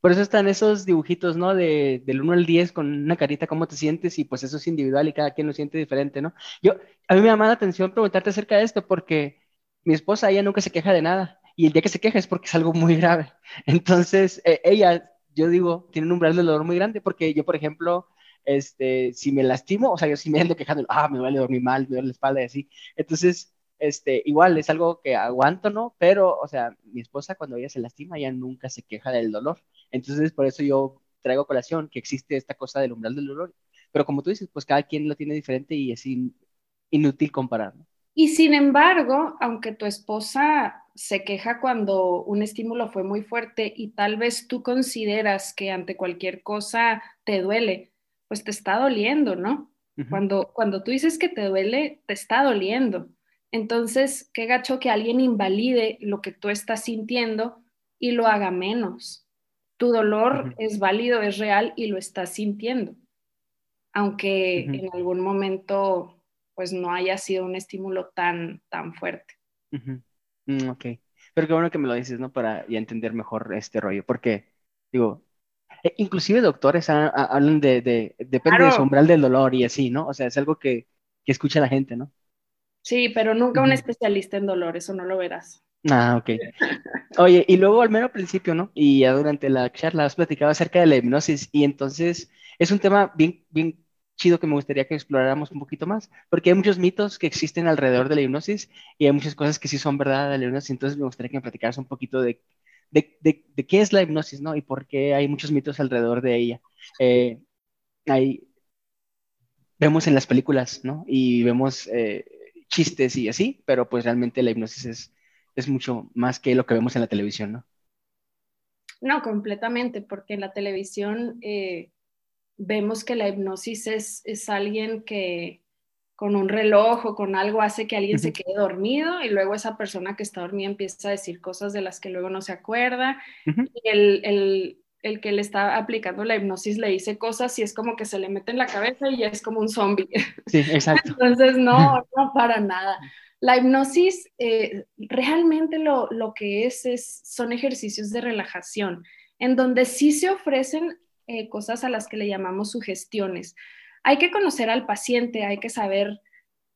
Por eso están esos dibujitos, ¿no? De, del 1 al 10 con una carita, cómo te sientes, y pues eso es individual y cada quien lo siente diferente, ¿no? Yo, a mí me llama la atención preguntarte acerca de esto porque mi esposa, ella nunca se queja de nada, y el día que se queja es porque es algo muy grave. Entonces, eh, ella, yo digo, tiene un umbral de dolor muy grande porque yo, por ejemplo, este, si me lastimo, o sea, yo sí me ando quejando, ah, me duele dormir mal, me duele la espalda y así. Entonces, este, igual es algo que aguanto, ¿no? Pero, o sea, mi esposa cuando ella se lastima, ella nunca se queja del dolor. Entonces, por eso yo traigo colación que existe esta cosa del umbral del dolor. Pero como tú dices, pues cada quien lo tiene diferente y es inútil comparar. Y sin embargo, aunque tu esposa se queja cuando un estímulo fue muy fuerte y tal vez tú consideras que ante cualquier cosa te duele, pues te está doliendo, ¿no? cuando, cuando tú dices que te duele, te está doliendo. Entonces, qué gacho que alguien invalide lo que tú estás sintiendo y lo haga menos. Tu dolor es válido, es real y lo estás sintiendo. Aunque en algún momento pues no haya sido un estímulo tan, tan fuerte. Mm, ok. Pero qué bueno que me lo dices, ¿no? Para ya entender mejor este rollo. Porque, digo, e, inclusive doctores hablan de, de depende de su umbral del dolor y así, ¿no? O sea, es algo que, que escucha la gente, ¿no? Sí, pero nunca un especialista en dolor, eso no lo verás. Ah, ok. Oye, y luego al menos principio, ¿no? Y ya durante la charla has platicado acerca de la hipnosis y entonces es un tema bien, bien chido que me gustaría que exploráramos un poquito más, porque hay muchos mitos que existen alrededor de la hipnosis y hay muchas cosas que sí son verdad de la hipnosis, entonces me gustaría que me platicaras un poquito de, de, de, qué es la hipnosis, ¿no? Y por qué hay muchos mitos alrededor de ella. Eh, hay, vemos en las películas, ¿no? Y vemos eh, chistes y así, pero pues realmente la hipnosis es, es mucho más que lo que vemos en la televisión, ¿no? No, completamente, porque en la televisión eh, vemos que la hipnosis es, es alguien que con un reloj o con algo hace que alguien se quede dormido y luego esa persona que está dormida empieza a decir cosas de las que luego no se acuerda. Y el, el, que le está aplicando la hipnosis le dice cosas y es como que se le mete en la cabeza y ya es como un zombie. Sí, exacto. Entonces, no, no para nada. La hipnosis eh, realmente lo, lo que es, es son ejercicios de relajación en donde sí se ofrecen eh, cosas a las que le llamamos sugestiones. Hay que conocer al paciente, hay que saber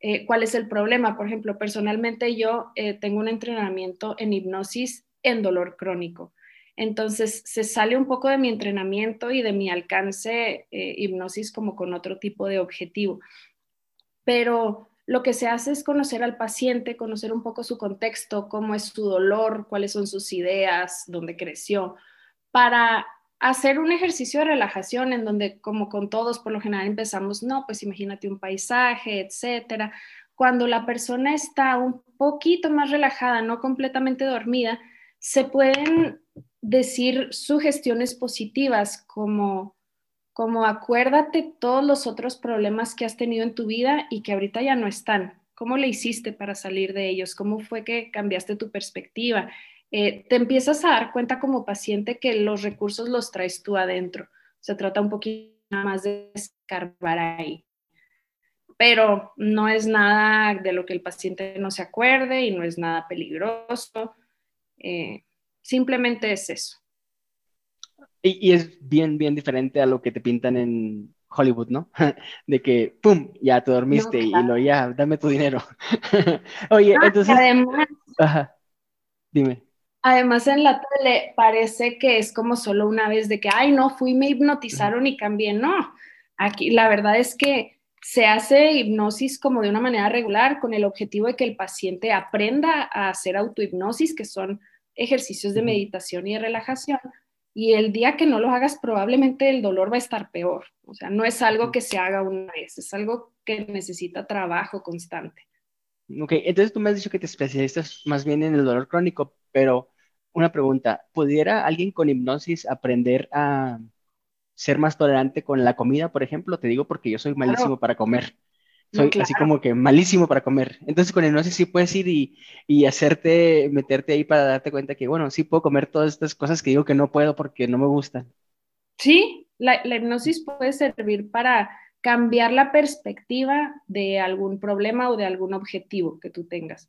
eh, cuál es el problema. Por ejemplo, personalmente yo eh, tengo un entrenamiento en hipnosis en dolor crónico. Entonces, se sale un poco de mi entrenamiento y de mi alcance hipnosis como con otro tipo de objetivo. Pero lo que se hace es conocer al paciente, conocer un poco su contexto, cómo es su dolor, cuáles son sus ideas, dónde creció, para hacer un ejercicio de relajación en donde, como con todos, por lo general empezamos, no, pues imagínate un paisaje, etcétera. Cuando la persona está un poquito más relajada, no completamente dormida, se pueden decir sugestiones positivas como como acuérdate todos los otros problemas que has tenido en tu vida y que ahorita ya no están. ¿Cómo le hiciste para salir de ellos? ¿Cómo fue que cambiaste tu perspectiva? Eh, te empiezas a dar cuenta como paciente que los recursos los traes tú adentro. Se trata un poquito más de escarbar ahí. Pero no es nada de lo que el paciente no se acuerde y no es nada peligroso. Eh, simplemente es eso. Y, es bien, bien diferente a lo que te pintan en Hollywood, ¿no? De que, ¡pum! Ya te dormiste y lo ya, dame tu dinero. Oye, entonces... Ajá. Dime. Además, en la tele parece que es como solo una vez de que, ay, no, fui, me hipnotizaron y cambié. No, aquí la verdad es que se hace hipnosis como de una manera regular con el objetivo de que el paciente aprenda a hacer autohipnosis, que son ejercicios de meditación y de relajación. Y el día que no lo hagas, probablemente el dolor va a estar peor. O sea, no es algo que se haga una vez, es algo que necesita trabajo constante. Ok, entonces tú me has dicho que te especializas más bien en el dolor crónico, pero una pregunta, ¿pudiera alguien con hipnosis aprender a ser más tolerante con la comida, por ejemplo? Te digo porque yo soy malísimo para comer. soy así como que malísimo para comer. Entonces con hipnosis sí puedes ir y, y, hacerte, meterte ahí para darte cuenta que, bueno, sí puedo comer todas estas cosas que digo que no puedo porque no me gustan. Sí, la, la hipnosis puede servir para cambiar la perspectiva de algún problema o de algún objetivo que tú tengas.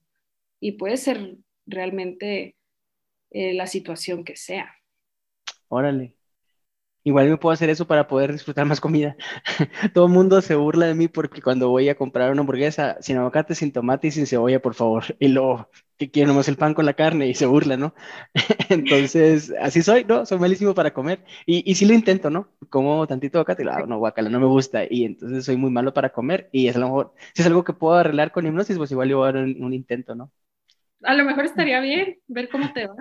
Y puede ser realmente eh, la situación que sea. Órale. Igual me puedo hacer eso para poder disfrutar más comida. Todo el mundo se burla de mí porque cuando voy a comprar una hamburguesa sin aguacate, sin tomate y sin cebolla, por favor. Y luego, que quiero nomás el pan con la carne y se burla, ¿no? Entonces, así soy, ¿no? Soy malísimo para comer. Y, y sí lo intento, ¿no? Como tantito aguacate lo, no, guacala, no me gusta. Y entonces soy muy malo para comer. Y es a lo mejor, si es algo que puedo arreglar con hipnosis, pues igual yo voy a dar un intento, ¿no? A lo mejor estaría bien ver cómo te va.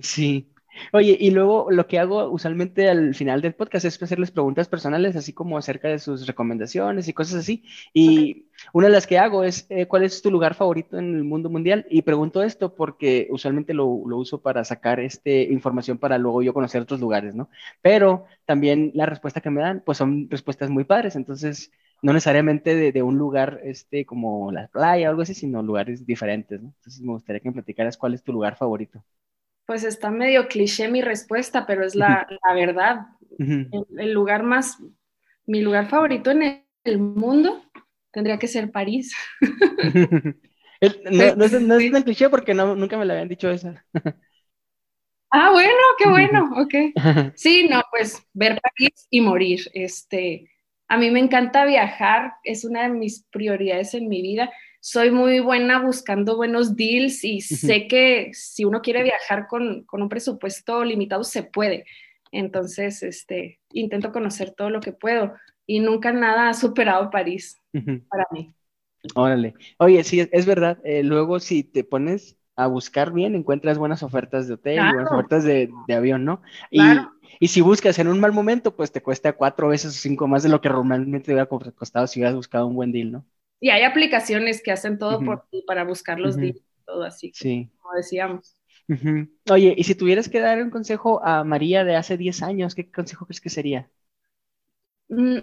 Sí. Oye, y luego lo que hago usualmente al final del podcast es hacerles preguntas personales, así como acerca de sus recomendaciones y cosas así. Y una de las que hago es, eh, ¿cuál es tu lugar favorito en el mundo mundial? Y pregunto esto porque usualmente lo, uso para sacar este, información para luego yo conocer otros lugares, ¿no? Pero también la respuesta que me dan, pues son respuestas muy padres. Entonces, no necesariamente de, un lugar este, como la playa o algo así, sino lugares diferentes, ¿no? Entonces, me gustaría que me platicaras cuál es tu lugar favorito. Pues está medio cliché mi respuesta, pero es la, verdad. el, lugar más, mi lugar favorito en el, mundo tendría que ser París. no, es, tan cliché porque nunca me la habían dicho esa. ah, bueno, qué bueno, ok. Sí, no, pues ver París y morir. Este, a mí me encanta viajar, es una de mis prioridades en mi vida soy muy buena buscando buenos deals y sé que si uno quiere viajar con, un presupuesto limitado, se puede. Entonces, este, intento conocer todo lo que puedo y nunca nada ha superado París para mí. Órale. Oye, sí, es verdad. Eh, luego, si te pones a buscar bien, encuentras buenas ofertas de hotel, buenas ofertas de, avión, ¿no? Y, y, si buscas en un mal momento, pues te cuesta cuatro veces o cinco más de lo que normalmente te hubiera costado si hubieras buscado un buen deal, ¿no? Y hay aplicaciones que hacen todo por ti para buscar los días todo así, sí. como decíamos. Oye, y si tuvieras que dar un consejo a María de hace 10 años, ¿qué consejo crees que sería? Mm,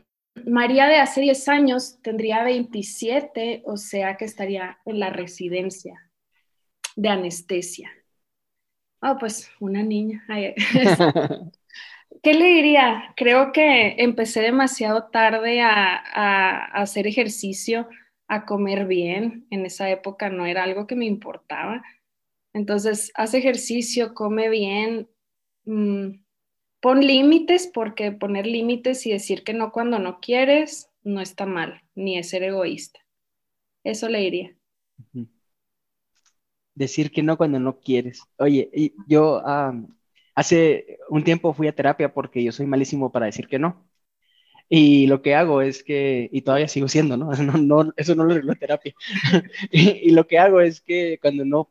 María de hace 10 años tendría 27, o sea que estaría en la residencia de anestesia. Oh, pues una niña. ¿Qué le diría? Creo que empecé demasiado tarde a, a hacer ejercicio a comer bien. En esa época no era algo que me importaba. Entonces, haz ejercicio, come bien, mm, pon límites, porque poner límites y decir que no cuando no quieres no está mal, ni es ser egoísta. Eso le diría. Decir que no cuando no quieres. Oye, yo hace un tiempo fui a terapia porque yo soy malísimo para decir que no. Y lo que hago es que, y todavía sigo siendo, ¿no? no, eso no lo arreglo terapia. y, lo que hago es que cuando no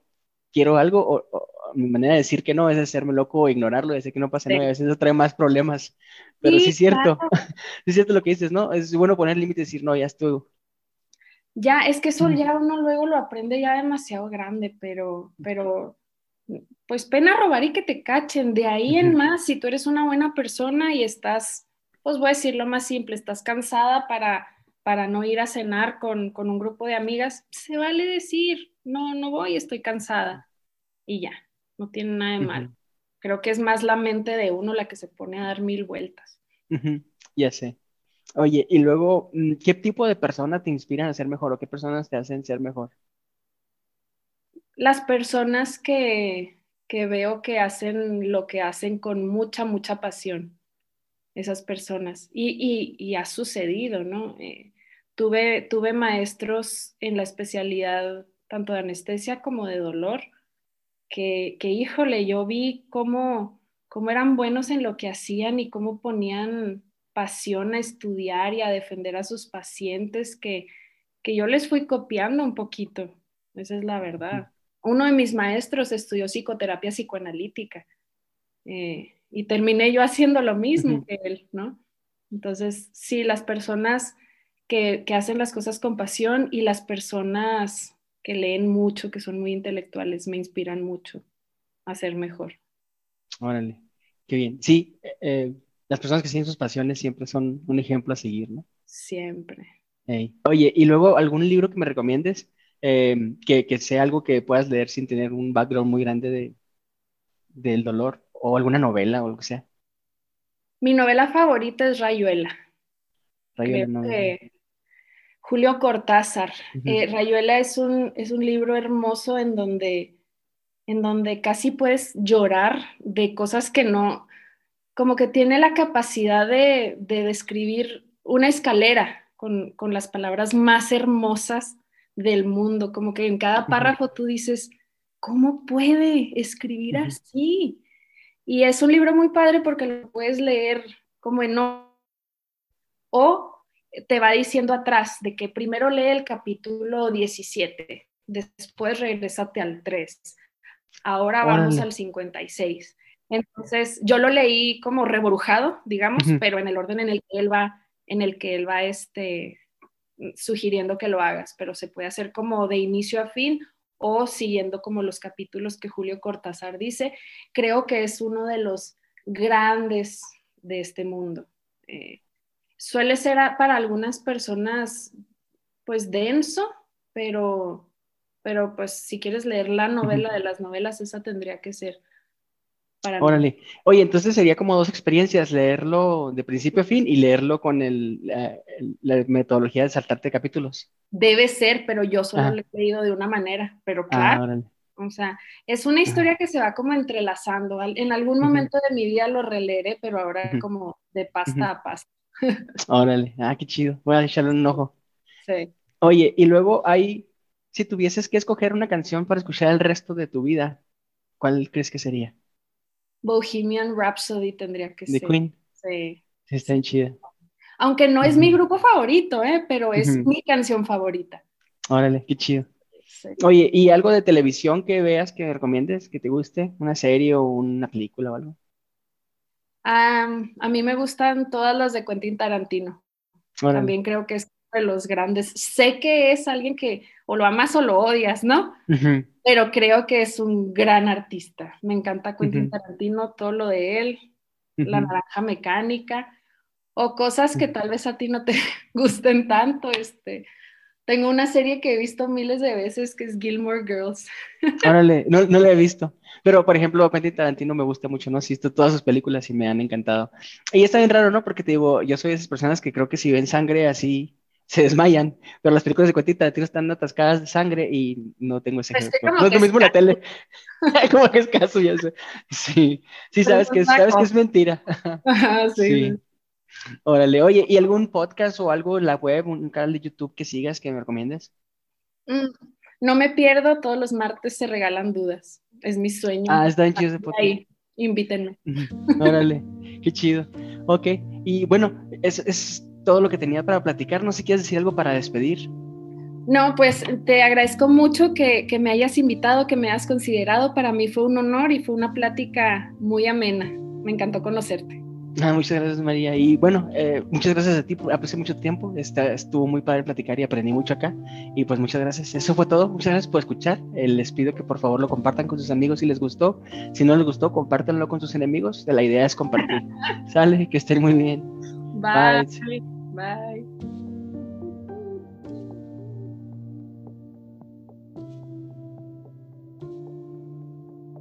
quiero algo, mi manera de decir que no es hacerme loco o ignorarlo, decir que no pasa nada, a veces eso trae más problemas. Pero sí, es cierto, sí es cierto lo que dices, ¿no? Es bueno poner límites y decir, no, ya estuvo. Ya, es que eso ya uno luego lo aprende ya demasiado grande, pero, pero, pues pena robar y que te cachen. De ahí en más, si tú eres una buena persona y estás pues voy a decir lo más simple, estás cansada para, para no ir a cenar con, un grupo de amigas, se vale decir, no, no voy, estoy cansada. Y ya, no tiene nada de mal. Creo que es más la mente de uno la que se pone a dar mil vueltas. Ya sé. Oye, y luego, mm, ¿qué tipo de persona te inspiran a ser mejor o qué personas te hacen ser mejor? Las personas que, que veo que hacen lo que hacen con mucha, mucha pasión esas personas. Y, ha sucedido, ¿no? Eh, tuve, tuve maestros en la especialidad tanto de anestesia como de dolor, que, que híjole, yo vi cómo, cómo eran buenos en lo que hacían y cómo ponían pasión a estudiar y a defender a sus pacientes, que, que yo les fui copiando un poquito, esa es la verdad. Uno de mis maestros estudió psicoterapia psicoanalítica. Eh, y terminé yo haciendo lo mismo que él, ¿no? Entonces, sí, las personas que, hacen las cosas con pasión y las personas que leen mucho, que son muy intelectuales, me inspiran mucho a ser mejor. Órale, qué bien. Sí, eh, las personas que siguen sus pasiones siempre son un ejemplo a seguir, ¿no? Siempre. Oye, y luego algún libro que me recomiendes em, que, que, sea algo que puedas leer sin tener un background muy grande de, del dolor o alguna novela o lo que sea. Mi novela favorita es Rayuela. Rayuela Julio Cortázar. Eh, Rayuela es un, es un libro hermoso en donde, en donde casi puedes llorar de cosas que no, como que tiene la capacidad de, de describir una escalera con, con, las palabras más hermosas del mundo, como que en cada párrafo tú dices, ¿cómo puede escribir así? Y es un libro muy padre porque lo puedes leer como en... O te va diciendo atrás de que primero lee el capítulo 17, después regresate al 3, ahora vamos al 56. Entonces, yo lo leí como reborujado, digamos, pero en el orden en el que él va, en el que él va este, sugiriendo que lo hagas, pero se puede hacer como de inicio a fin o siguiendo como los capítulos que Julio Cortázar dice. Creo que es uno de los grandes de este mundo. Eh, suele ser para algunas personas pues denso, pero, pero pues si quieres leer la novela de las novelas, esa tendría que ser para Órale. Oye, entonces sería como dos experiencias, leerlo de principio a fin y leerlo con el, la, metodología de saltarte capítulos. Debe ser, pero yo solo lo he leído de una manera, pero ah, claro. o sea, es una historia que se va como entrelazando. En algún momento de mi vida lo releeré, pero ahora como de pasta a pasta. Órale, ah, qué chido. Voy a echarle un ojo. Sí. Oye, y luego hay, si tuvieses que escoger una canción para escuchar el resto de tu vida, ¿cuál crees que sería? Bohemian Rhapsody tendría que ser. ¿De Queen? Sí. Sí, está en chida. Aunque no es mi grupo favorito, ¿eh? pero es mi canción favorita. Órale, qué chido. Oye, ¿y algo de televisión que veas que recomiendes, que te guste? ¿Una serie o una película o algo? a mí me gustan todas las de Quentin Tarantino. También creo que es de los grandes. Sé que es alguien que o lo amas o lo odias, ¿no? Pero creo que es un gran artista. Me encanta Quentin Tarantino, todo lo de él, la naranja mecánica, o cosas que tal vez a ti no te gusten tanto, este, tengo una serie que he visto miles de veces que es Gilmore Girls. Órale, no, no la he visto. Pero, por ejemplo, Quentin Tarantino me gusta mucho, ¿no? He visto todas sus películas y me han encantado. Y está bien raro, ¿no? Porque te digo, yo soy de esas personas que creo que si ven sangre así, se desmayan. Pero las películas de Quentin Tarantino están atascadas de sangre y no tengo ese pues No es lo mismo la tele. como que es caso, ya sé. Sí, sí, sabes que, sabes que es mentira. sí. Órale, oye, ¿y algún podcast o algo en la web, un canal de YouTube que sigas que me recomiendes? Mm, no me pierdo, todos los martes se regalan dudas. Es mi sueño. Ah, está en chido Ahí, invítenme. Órale, qué chido. Ok, y bueno, es, es todo lo que tenía para platicar. No sé si quieres decir algo para despedir. No, pues te agradezco mucho que, que, me hayas invitado, que me hayas considerado. Para mí fue un honor y fue una plática muy amena. Me encantó conocerte. Ah, muchas gracias, María. Y bueno, eh, muchas gracias a ti, aprecio mucho tiempo. Está, estuvo muy padre platicar y aprendí mucho acá. Y pues muchas gracias. Eso fue todo. Muchas gracias por escuchar. Eh, les pido que por favor lo compartan con sus amigos si les gustó. Si no les gustó, compártanlo con sus enemigos. La idea es compartir. Sale, que estén muy bien. Bye. Bye.